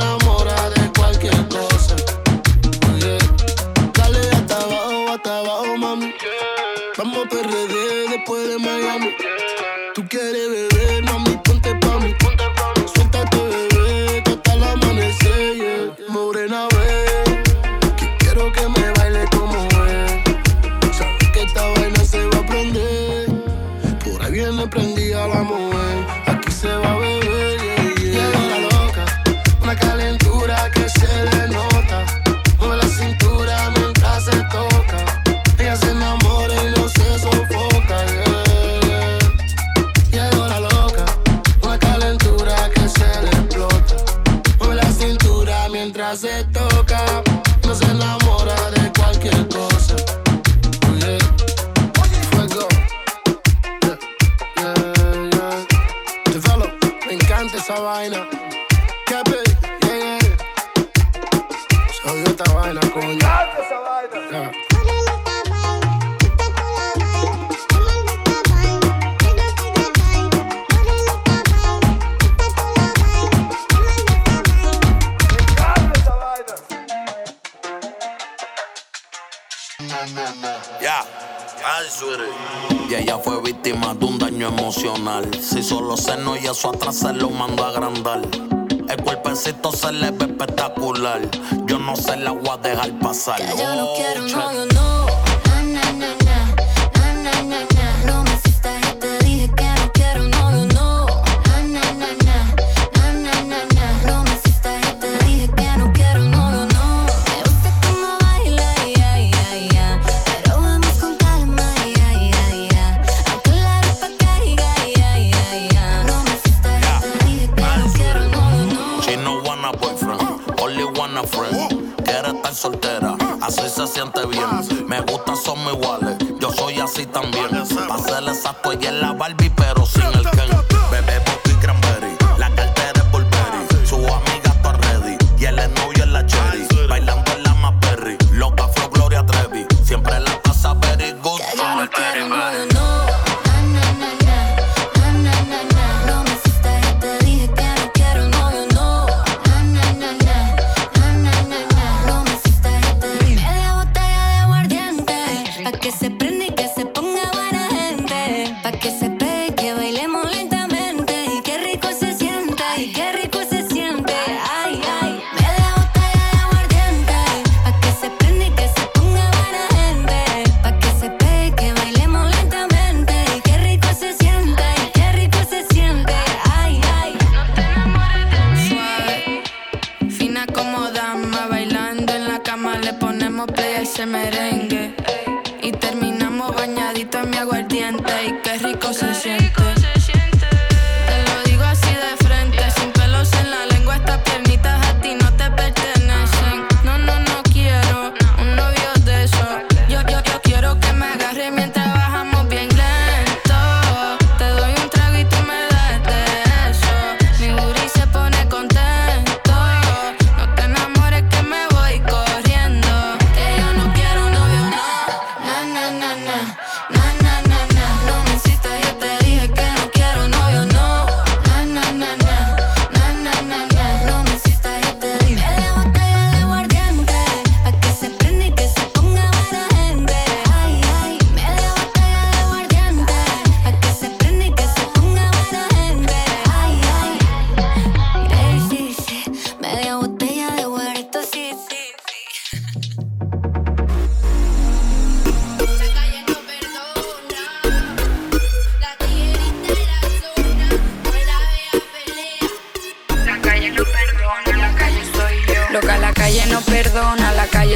I'm Ya, yeah. Y ella fue víctima de un daño emocional. Si solo seno y eso atrás se lo mando a agrandar. El cuerpecito se le ve espectacular. Yo no se la voy a dejar pasar. Que yo no quiero, no, no.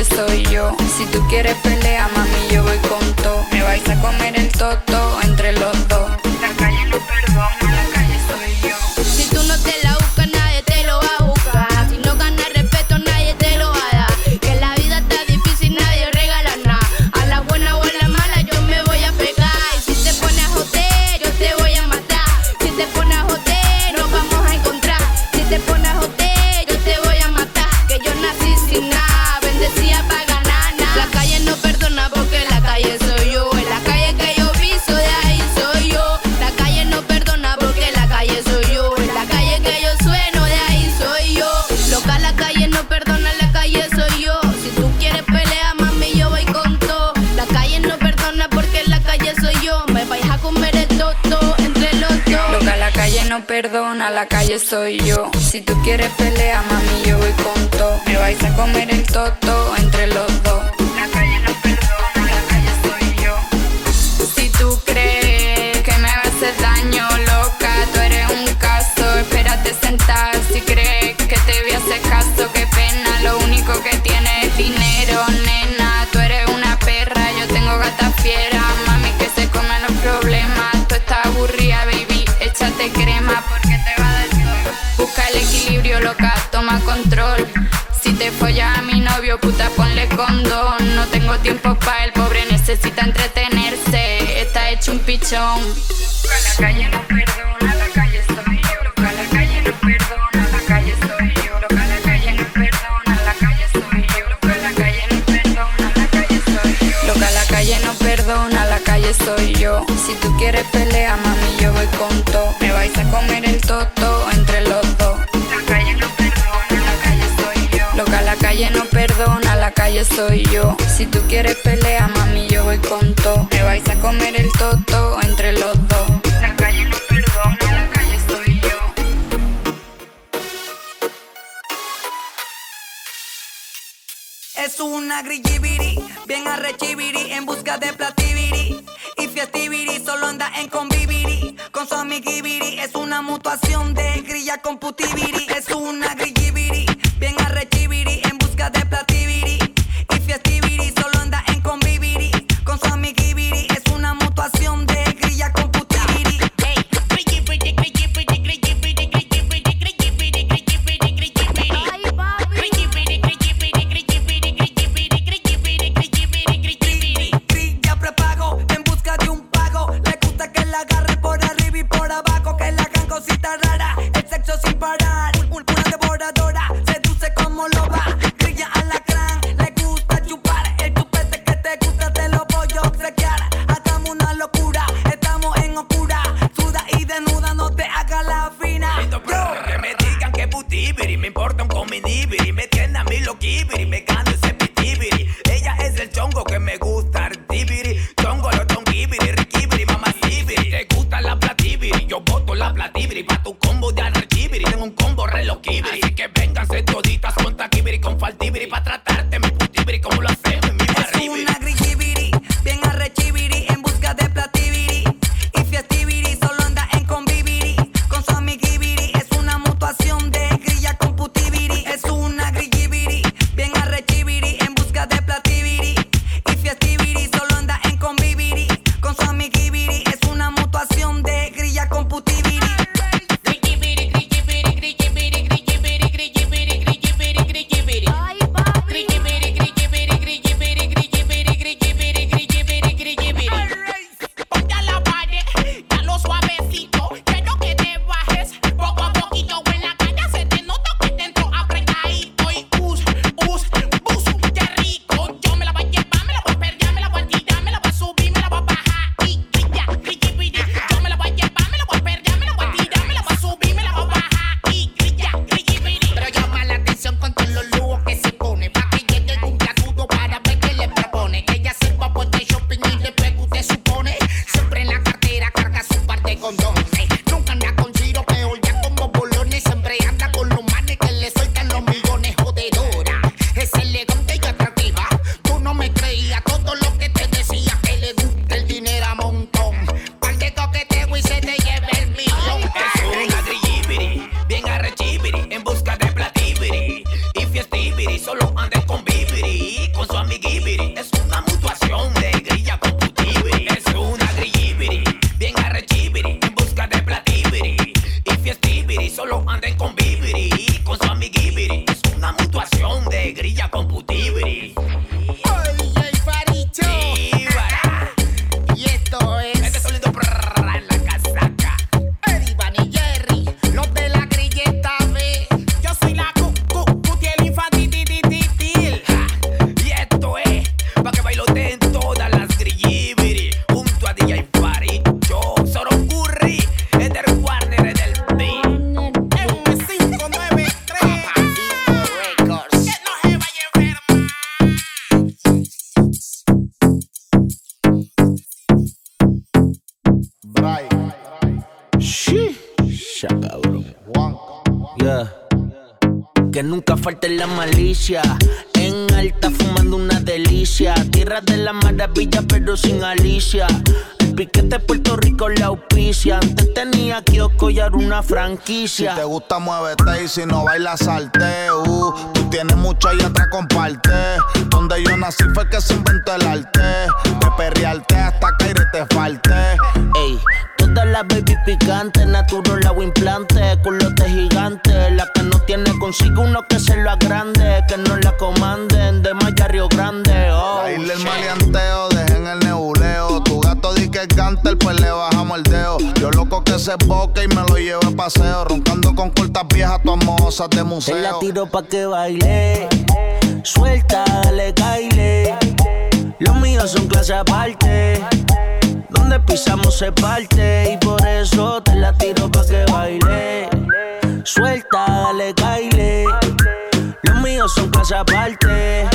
soy yo. Si tú quieres pelea, mami, yo voy con todo. Me vais a comer el toto entre los dos. perdona, la calle soy yo. Si tú quieres pelea, mami, yo voy con todo. Me vais a comer el toto entre los puta, ponle condón. No tengo tiempo para el pobre, necesita entretenerse. Está hecho un pichón. A la calle no perdona, la calle soy yo. Loca, la calle no perdona, la calle soy yo. Loca, la calle no perdona, la calle soy yo. Loca, la calle no perdona, la calle soy yo. Loca, la calle no perdona, la calle soy yo. Si tú quieres pelea, mami, yo voy con todo. Me vais a comer el toto entre los tuya soy yo. Si tú quieres pelea, mami, yo voy con todo. Me vais a comer el toto entre los dos. La calle no perdona, la calle soy yo. Es una grillibiri, bien arrechibiri, en busca de platibiri. Y fiestibiri, solo anda en conviviri. Con su amiguibiri, es una mutuación de grilla con putibiri. Es una grillibiri falte la malicia. En alta fumando una delicia. Tierra de la maravilla, pero sin Alicia. El piquete Puerto Rico la auspicia. Antes tenía y ahora una franquicia. Si te gusta, muévete y si no baila, salte. Uh, tú tienes mucha y otra comparte. Donde yo nací fue que se inventó el arte. De perrearte hasta caer te falte. Ey, todas las baby picantes, natural o implante, culote gigante. La que no tiene consigo uno que se lo agrande, que no la comanden de Maya Río Grande. Oh, Ahí el maleanteo, dejen el nebuleo. Tu gato di que canta, pues le bajamos el dedo. Yo loco que se boca y me lo llevo de paseo. Roncando con cortas viejas, todas mozas de Te la museo. tiro pa' que baile. Suelta, dale, caile. Los míos son clase aparte. Donde pisamos se parte. Y por eso te la tiro pa' que baile. Suelta, dale, caile. Los míos son clase aparte.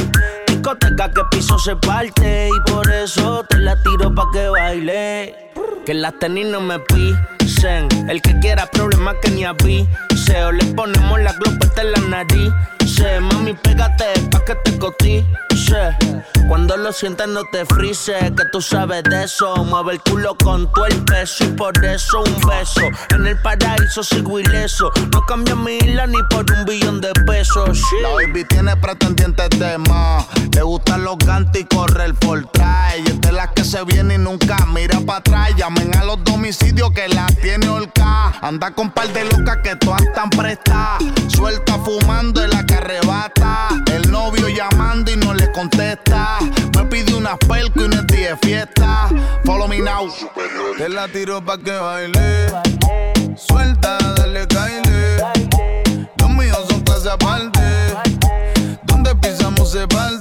Discoteca que piso se parte. Y por eso te la tiro pa' que baile. Que las tenis no me pisen. El que quiera problemas que ni avise. O le ponemos la glopeta en la nariz. Mami, pégate pa' que te cotice. Cuando lo sientas no te frises, que tú sabes de eso. Mueve el culo con todo el peso y por eso un beso. En el paraíso sigo ileso. No cambio mi isla ni por un billón de pesos. La baby tiene pretendientes de más. Le gustan los gantes y corre el Fortran. Y es de las que se viene y nunca mira para atrás. Llamen a los domicilios que la tiene holca. Anda con par de locas que todas están prestadas. Suelta fumando en la que arrebata. El novio llamando y no le contesta. Me pide unas pelco y unos días de fiesta. Follow me now. Te la tiro pa' que baile. Suelta, dale, caile. Los míos son clase aparte. Donde pisamos se parte.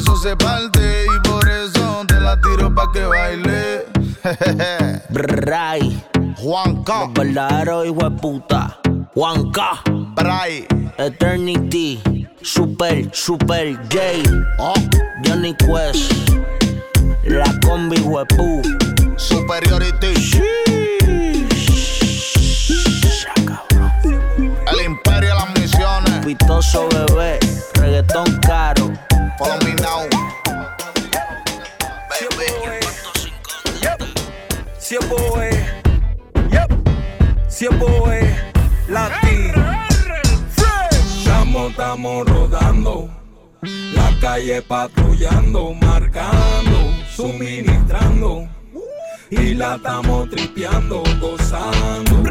Piso se parte. Y por eso te la tiro pa' que baile. Bray, Juanca, los verdaderos hijo de puta. Juanca, Bray. Eternity, Super, Super J, Oh, Johnny Quest, La Combi, huepu. superiority. El imperio de las misiones. Pitoso bebé, Si es boy, yep. Si es boy. Estamos, estamos rodando. La calle patrullando, marcando, suministrando. Y la estamos tripeando, gozando.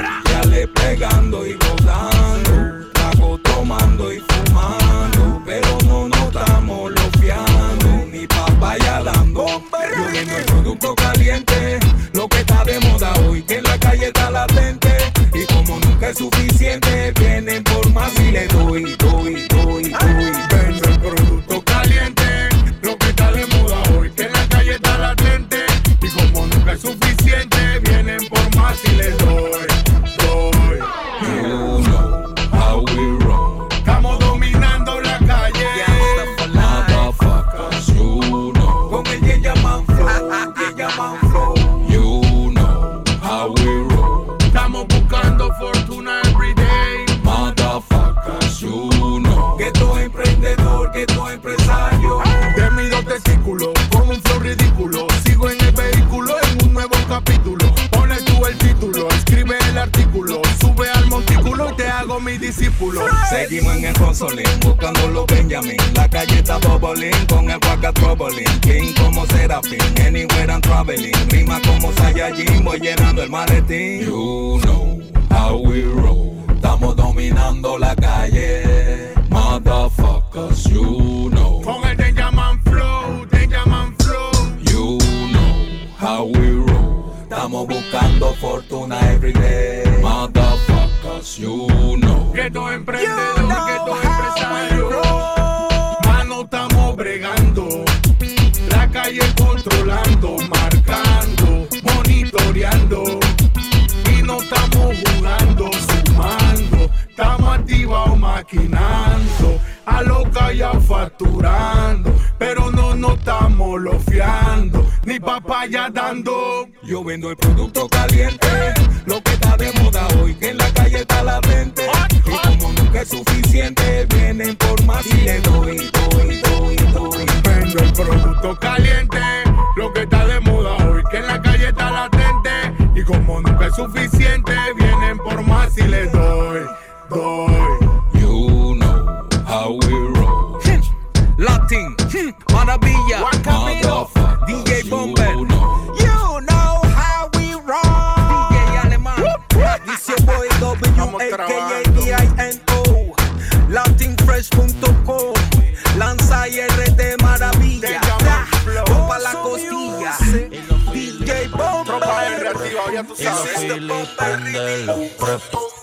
Papaya dando. Yo vendo el producto caliente,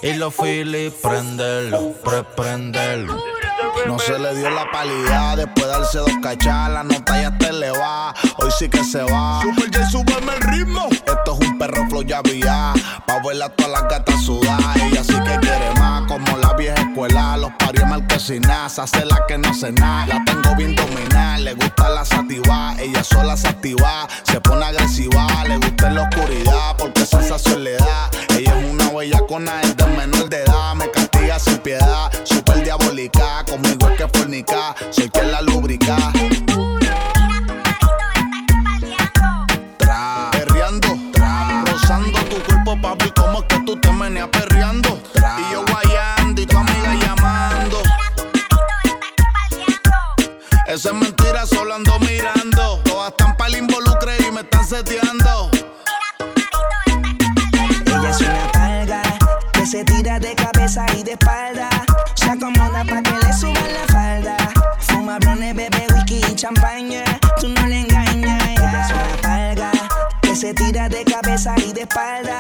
Y los Philly prendelo, pre prendelo. No se le dio la palidad después de darse dos cachas, la nota ya te le va. Hoy sí que se va. Super J, súbeme el ritmo. Esto es un perro flow ya vía. Pa' verla todas las gatas sudadas. Ella sí que quiere más, como la vieja escuela. Los parios marquesinas, se hace la que no hace nada. La tengo bien dominada, le gusta la sativa. Ella sola se activa, se pone agresiva. Le gusta en la oscuridad porque sensación le da. Ella es una huella con de menor de edad. Me castiga sin piedad, diabólica. Conmigo es que fornica, soy quien la lubrica. Tra, perreando, tra, rozando tu cuerpo, papi, como es que tú te meneas perreando. Y yo guayando y tu amiga llamando. Eso es mentira, solo ando mirando. Todas están para el involucre y me están seteando. Ella es una palga que se tira de cabeza y de espalda. Y de espalda.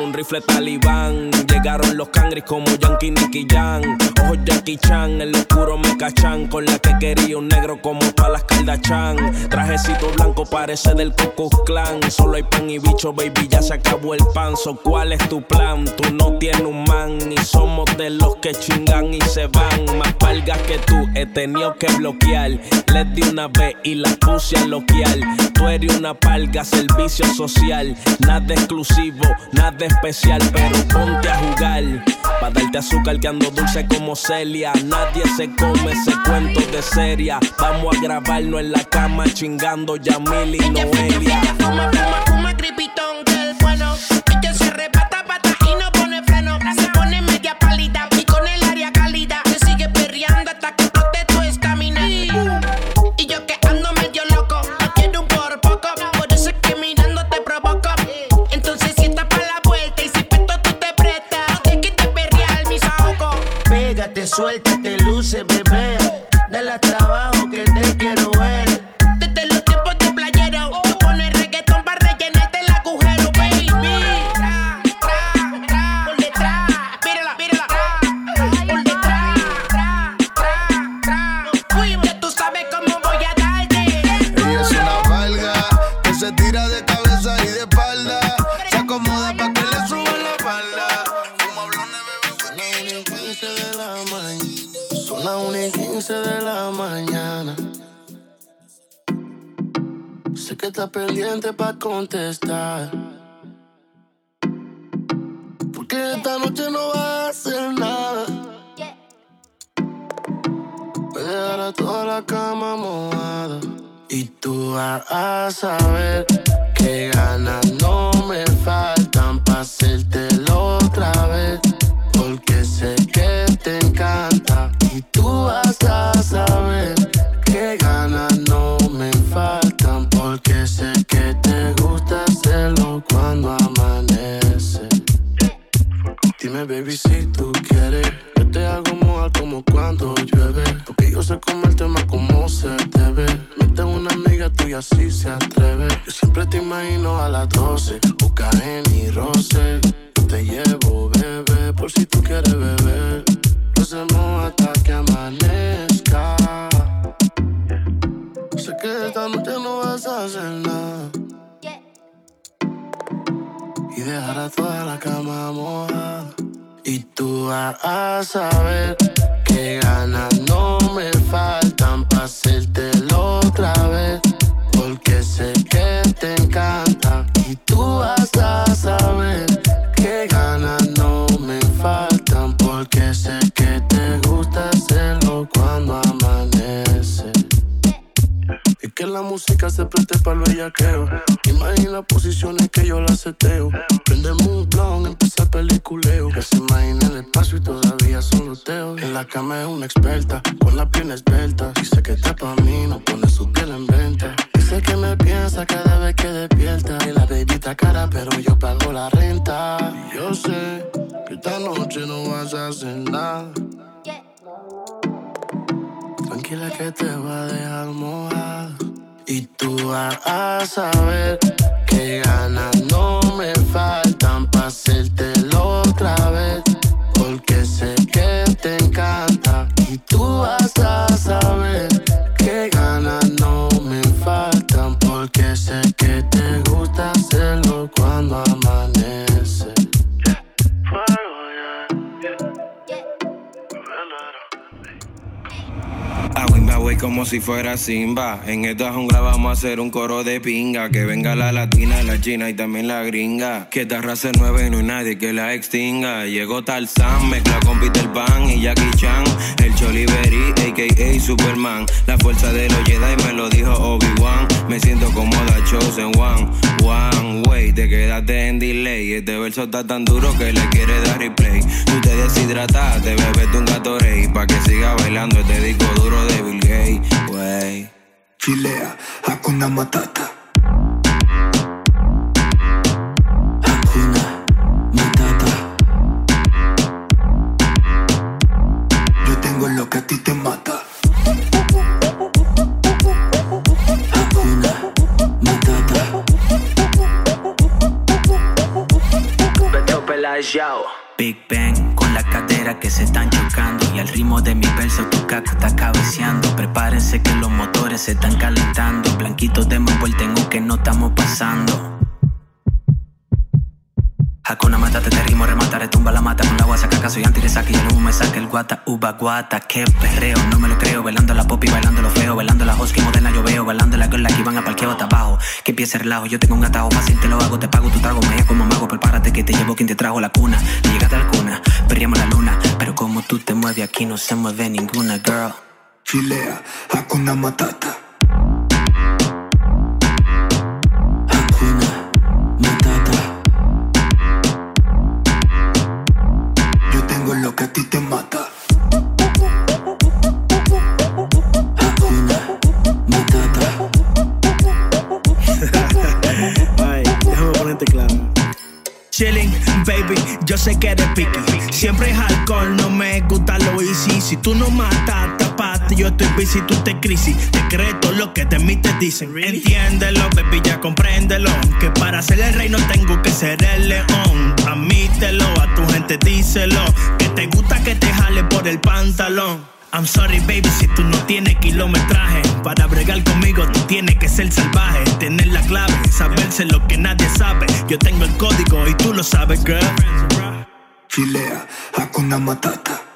Un rifle talibán. Llegaron los cangris como Yankee Nicky Jan. Ojos Jackie Chan, en lo oscuro me cachan. Con la que quería un negro como pa' las Kardashian. Trajecito blanco parece del Coco Clan. Solo hay pan y bicho, baby, ya se acabó el pan. So, ¿cuál es tu plan? Tú no tienes un man. Y somos de los que chingan y se van. Más palgas que tú he tenido que bloquear. Les una vez y la puse a loquear. Tú eres una palga, servicio social. Nada exclusivo, nada especial, pero ponte a jugar. Pa' darte azúcar que ando dulce como Celia. Nadie se come ese cuento de seria. Vamos a grabarnos en la cama chingando Yamil y Noelia. Fuma, fuma, fuma, Suéltate, luce, bebé. Pendiente para contestar. Porque esta noche no vas a hacer nada. Voy a dejar a toda la cama mojada. Y tú vas a saber que ganas no me faltan para hacértelo otra vez. Porque sé que te encanta. Y tú vas a saber baby, si tú quieres. Yo te hago mojar como cuando llueve. Porque yo sé cómo el tema como se debe. Mete una amiga tuya si se atreve. Yo siempre te imagino a las 12. Busca y roce. Yo te llevo, bebé, por si tú quieres beber. Lo hacemos hasta que amanezca. Sé que esta noche no vas a hacer nada. Tú vas a saber que ganas no me faltan para hacértelo otra vez. Porque sé que te encanta. Y tú vas a saber que ganas no me faltan. Porque sé que te gusta hacerlo cuando amanece. Y que la música se preste para el bellaqueo. Imagina posiciones que yo la seteo. Prendemos un blon, empieza el peliculeo. Que se imagina y todavía son loteos. En la cama es una experta, con la pierna esbelta. Dice que está pa' mí, no pone su piel en venta. Dice que me piensa cada vez que despierta. Y la baby está cara, pero yo pago la renta. Y yo sé que esta noche no vas a hacer nada. Tranquila que te va a dejar mojada. Y tú vas a saber que ganas no me faltan para hacértelo otra vez. Porque sé que te encanta. Y tú vas a saber como si fuera Simba. En esta jungla vamos a hacer un coro de pinga. Que venga la latina, la china y también la gringa. Que esta raza es nueva y no hay nadie que la extinga. Llegó Tarzan, mezcla con Peter Pan y Jackie Chan. El Choliberi, a.k.a. Superman. La fuerza de los Jedi me lo dijo Obi-Wan. Me siento como la Chosen One. One way, te quedaste en delay. Este verso está tan duro que le quiere dar replay. Tú te deshidrataste, bebete un Gatorade. Pa' que siga bailando este disco duro de Wey. Chilea, Hakuna Matata. Hakuna Matata. Yo tengo lo que a ti te mata. Hakuna Matata. Beto. Big Bang la cadera que se están chocando y al ritmo de mi verso tu caca está cabeceando. Prepárense que los motores se están calentando. Blanquitos de envuelta en que no estamos pasando. Hakuna Matata, te rimo, remata, retumba la mata con la guasa, caca, soy anti y humo me saca el guata, uba guata, que perreo, no me lo creo, bailando la pop y bailando lo feo, bailando la hosky moderna yo veo, bailando la girl que van a parqueo hasta abajo, que empiece el relajo, yo tengo un atajo fácil, te lo hago, te pago tu trago, me como mago, prepárate que te llevo quien te trajo la cuna, llegaste a la cuna, perríamos la luna, pero como tú te mueves aquí no se mueve ninguna girl. Chilea, Hakuna. Matata. Yo sé que eres picky. Siempre es alcohol, no me gusta lo easy. Si tú no matas, tapaste, yo estoy busy, tú te crisis. Te crees todo lo que de mí te dicen. Entiéndelo, baby, ya compréndelo. Que para ser el rey no tengo que ser el león. Admítelo, a tu gente díselo. Que te gusta que te jale por el pantalón. I'm sorry, baby, si tú no tienes kilometraje. Para bregar conmigo, tú tienes que ser salvaje. Tener la clave, saberse lo que nadie sabe. Yo tengo el código y tú lo sabes, girl. Chilea, Hakuna Matata.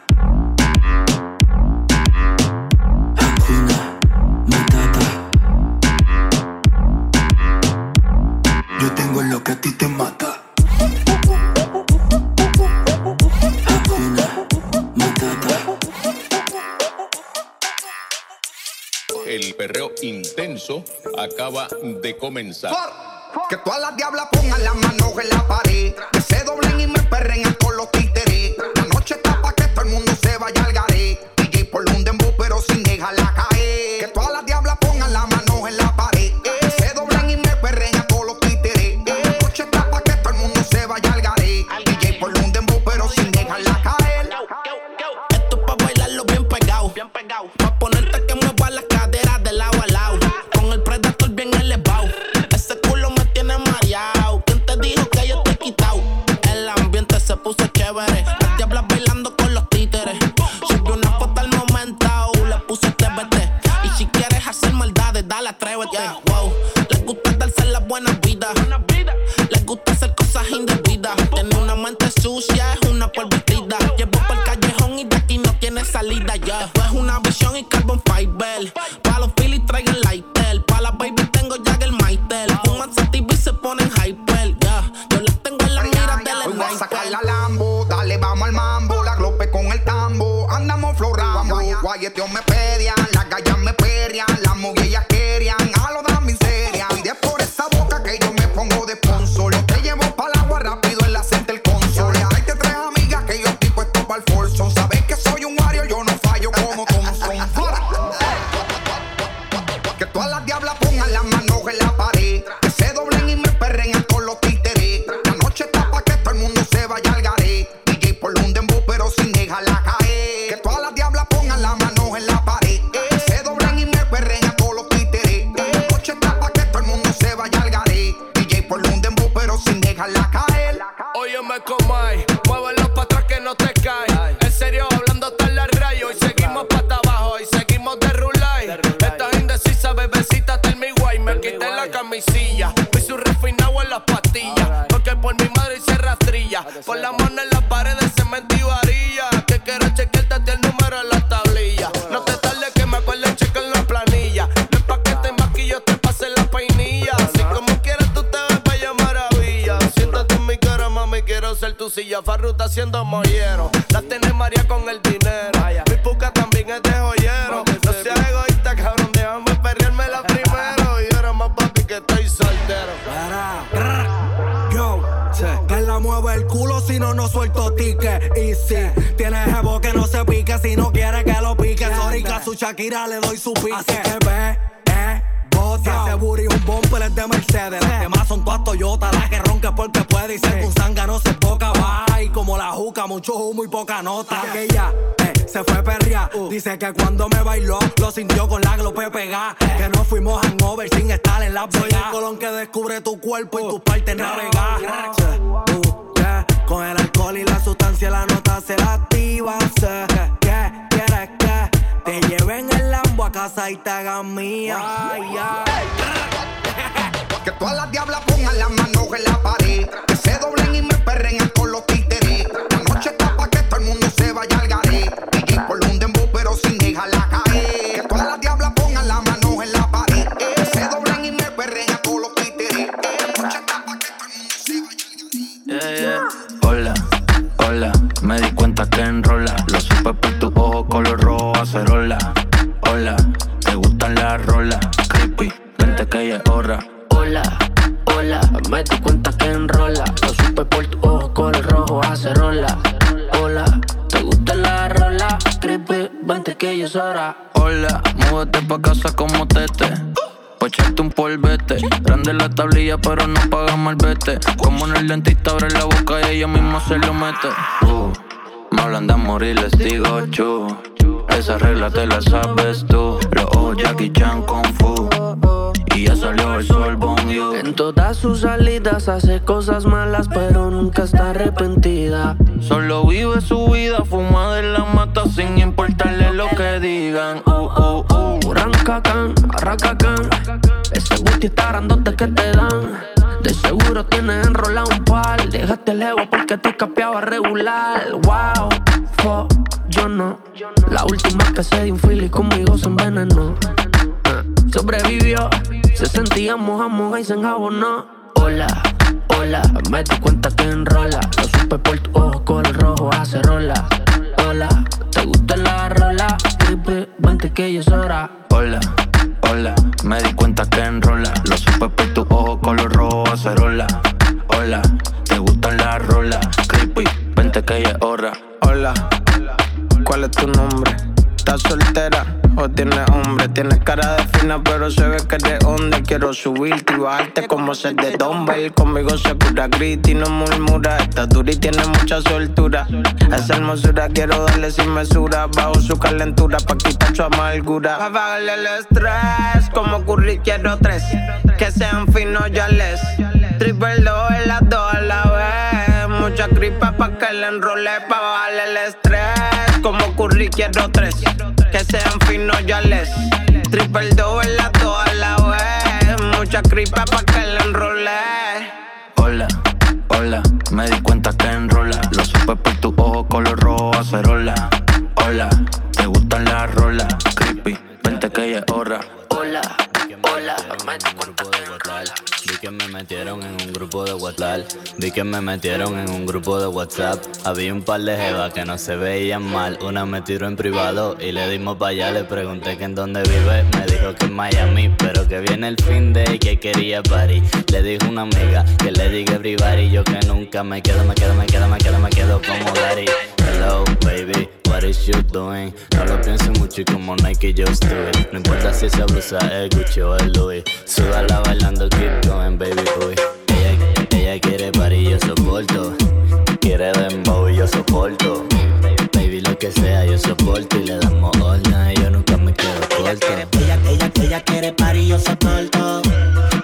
Acaba de comenzar. Que todas las diablas pongan las manos en la pared. Que se doblen y me perren a todos los títeres. La noche está pa' que todo el mundo se vaya al garé. Galleteos me pedían, ser tu silla. Farruta haciendo mollero. La tiene María con el dinero. Mi puca también es de joyero. No seas egoísta, cabrón, déjame perreármela primero. Y ahora más papi que estoy soltero. Yo, que la mueve el culo si no, no suelto ticket. Y si tienes jevo que no se pique, si no quiere que lo pique. Sorry, que a su Shakira le doy su pique. Así que ve, eh, bota. Ese booty un bumper es de Mercedes. Las demás son todas Toyota. La que ronca porque puede y ser un zanga no se poca. Va y como la juca, mucho humo y poca nota. Aquella, eh, se fue perria. Dice que cuando me bailó, lo sintió con la glope pegada. Que no fuimos hangover sin estar en la Soy el colón que descubre tu cuerpo y tus partes navegadas. Uh, yeah. Con el alcohol y la sustancia, la nota se la activa. Que quieres que te lleven el Lambo a casa y te hagan mía. Ay, ay. Que todas las diablas pongan las manos en la pared. Que se doblen y me perren con los títeres. La noche está pa' que todo el mundo se vaya al garé. DJ por un dembow, pero sin dejarla caer. Que todas las diablas pongan las manos en la pared. Que se doblen y me perren con los títeres. La noche está pa' que todo el mundo se vaya Yeah, yeah. Hola, hola, me di cuenta que enrola. Lo supe por tu ojo color rojo acerola. Hola, te gustan las rolas. Creepy, vente que ya es hora. Hola, hola, me di cuenta que enrola. Lo supe por tu ojo color rojo hace rola. Hola, ¿te gusta la rola? Creepy, vente que ya es hora. Hola, múdate pa' casa como tete. Pa' echarte un polvete. Grande la tablilla, pero no paga mal vete. Como en el dentista abre la boca y ella misma se lo mete. Uh, me hablan de y les digo chu. Esa regla te la sabes tú. Los ojos Jackie Chan Kung Fu. Y ya salió el sol, bon you. En todas sus salidas hace cosas malas, pero nunca está arrepentida. Solo vive su vida, fuma de la mata sin importarle lo que digan. Uh, uh, uh. Rancacan, arracacan. Ese booty está grandote que te dan. Seguro tienes enrolado un par. Déjate el ego porque te capeaba regular. Wow, fo, yo no. La última que se dio un fili conmigo se envenenó. Ah, Sobrevivió, se sentía moja, moja y se enjabonó. Hola, hola, me di cuenta que enrola. Lo supe por tu ojo color rojo hace rola. Hola, ¿te gusta la rola? Creepy, vente que ya es hora. Hola, hola, me di cuenta que enrola. Lo supe por tu ojo color rojo acerola. Hola, te gustan las rolas. Creepy, vente que ya es hora. Hola, ¿cuál es tu nombre? ¿Estás soltera o tienes hombre? Tienes cara de fina, pero se ve que eres onda. Quiero subirte y bajarte como ser de Dumbbell. Conmigo se cura y no murmura. Está dura y tiene mucha soltura. Esa hermosura quiero darle sin mesura. Bajo su calentura pa' quitar su amargura. Pa' bajarle el estrés, como curry quiero tres. Que sean finos ya les. Triple dos en las dos a la vez. Mucha gripa pa' que le enrole pa' bajarle el estrés. Como curry quiero tres. Que sean finos ya les. Triple dos en las dos a la vez. Mucha gripa pa' que le enrole. Hola, hola, me di cuenta que enrola. Lo supe por tu ojo color rojo acerola. Hola, te gustan las rolas. Creepy, vente que ya es hora. Hola, hola, me di cuenta que me metieron en un grupo de WhatsApp. Vi que me metieron en un grupo de WhatsApp. Había un par de jevas que no se veían mal. Una me tiró en privado y le dimos para allá. Le pregunté que en dónde vive. Me dijo que en Miami, pero que viene el fin de y que quería party. Le dijo una amiga que le diga everybody. Yo que nunca me quedo, me quedo, me quedo, me quedo, me quedo como Daddy. Hello, baby, what is you doing? No lo pienso mucho y como Nike do it. No importa si esa blusa es Gucci o el Louis. Súbala bailando, keep going, baby, uy. Ella, ella quiere party, yo soporto. Quiere dembow y yo soporto. Baby, lo que sea, yo soporto. Y le damos night, yo nunca me quedo corto. Ella, ella, ella quiere party, yo soporto.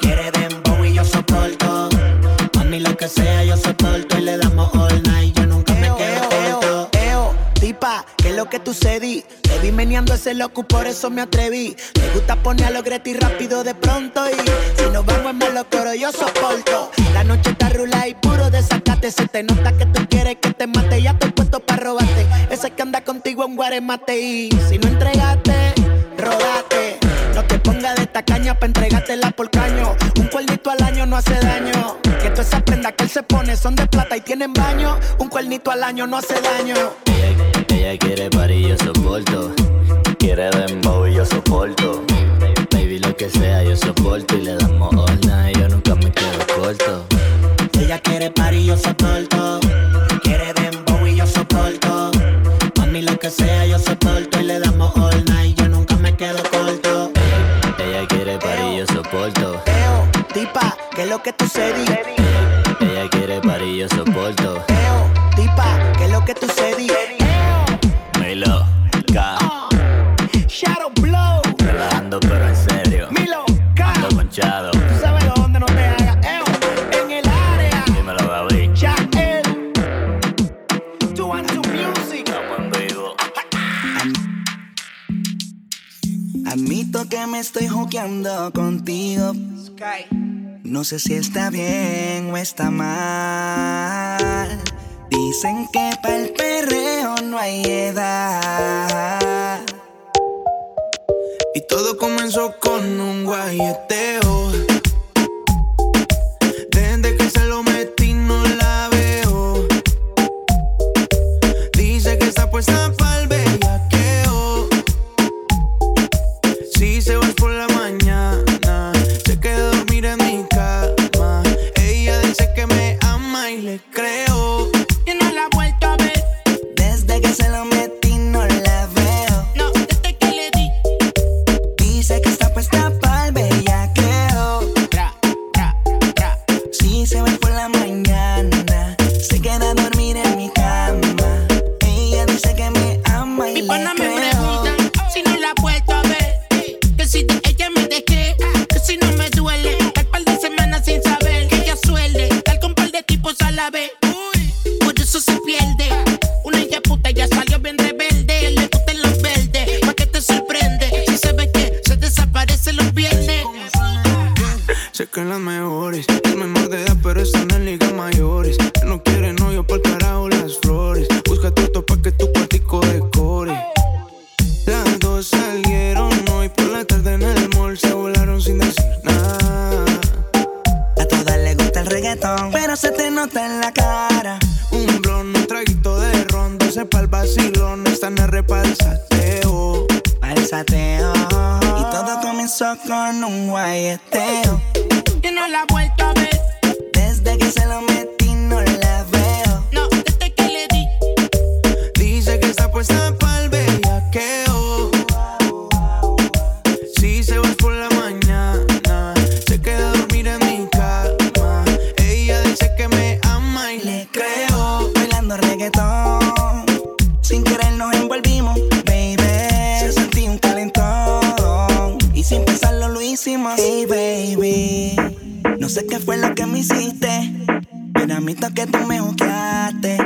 Quiere dembow y yo soporto. Mami, lo que sea, yo soporto. Lo que tú cedí? Te vi meneando ese loco, por eso me atreví. Me gusta poner a los Greti rápido de pronto. Y si nos vamos en malo coro, yo soporto. La noche está rula y puro desacate. Se te nota que tú quieres que te mate. Ya estoy puesto para robarte. Ese que anda contigo en guaremate. Y si no entregaste, rodate. No te pongas de tacaña pa' entregártela por caño. Un cuernito al año no hace daño. Que toda esa prenda que él se pone son de plata y tienen baño. Un cuernito al año no hace daño. Ella quiere party, yo soporto. Quiere dembow y yo soporto. Baby, lo que sea, yo soporto. Y le damos all night, yo nunca me quedo corto. Ella quiere party, yo soporto. Quiere dembow y yo soporto. Mami, lo que sea, yo soporto. Y le No sé si está bien o está mal. Dicen que para el perreo no hay edad. Y todo comenzó con un guayeteo. Sin querer nos envolvimos, baby. Se sentí un calentón. Y sin pensarlo lo hicimos. Hey, baby. No sé qué fue lo que me hiciste. Pero admito que tú me juzgaste.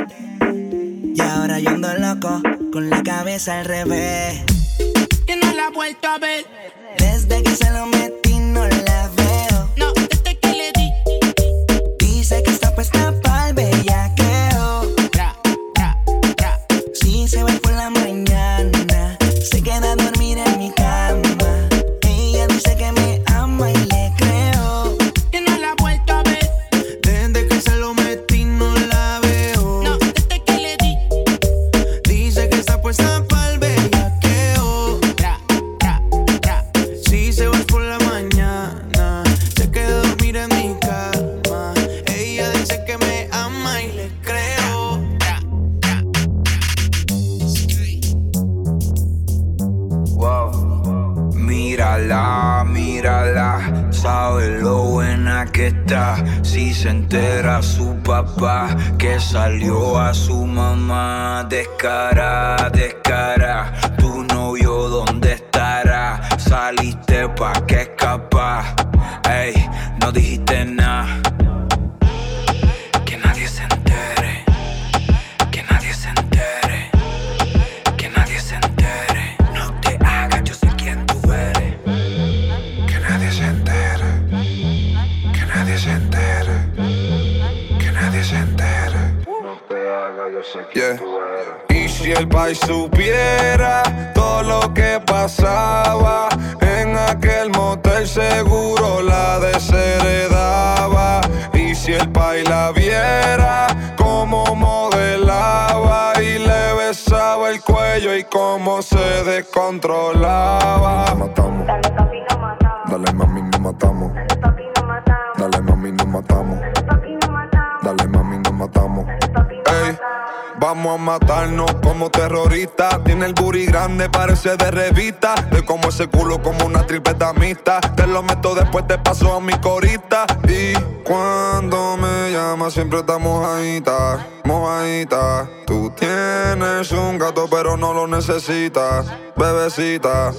Y ahora yo ando loco, con la cabeza al revés. Y no la he vuelto a ver. Desde que se lo metí no la veo. Saliste pa' que escapa. Ey, no dijiste nada. Que nadie se entere. Que nadie se entere. Que nadie se entere. No te hagas, yo sé quién tú eres. Que nadie se entere. Que nadie se entere. Que nadie se entere. Yeah. Y si el país supiera todo lo que pasaba aquel motel, seguro la desheredaba. Y si el país la viera, como modelaba y le besaba el cuello y cómo se descontrolaba. Vamos a matarnos como terroristas. Tiene el booty grande, parece de revista. De como ese culo como una tripleta mixta. Te lo meto después, te paso a mi corita. Y cuando me llamas, siempre estás mojadita, mojadita. Tú tienes un gato, pero no lo necesitas, bebecita.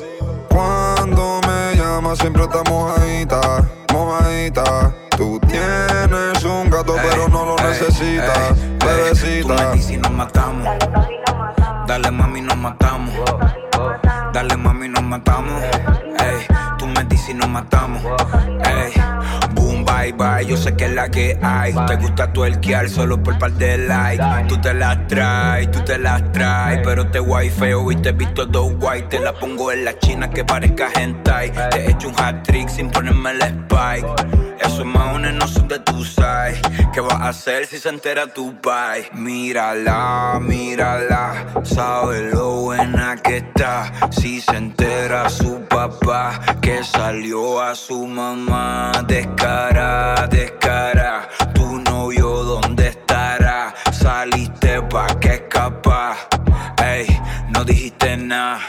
Cuando me llamas, siempre estás mojadita, mojadita. Tú me dices y nos matamos. Dale mami, nos matamos. Dale mami, nos matamos. Ey, tú me dices y nos matamos. Ey, boom, bye bye. Yo sé que es la que hay. Te gusta tuerquear solo por par de like. Tú te la traes, tú te la traes. Pero te guay feo y te he visto dos guay. Te la pongo en la china que parezca hentai. Te he hecho un hat trick sin ponerme el spike. Esos maones no son de tu side. ¿Qué vas a hacer si se entera tu pai? Mírala, mírala, sabe lo buena que está. Si se entera su papá que salió a su mamá, descara, descara. Tu novio, ¿dónde estará? Saliste pa' que escapa. Ey, no dijiste nada.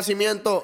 Nacimiento.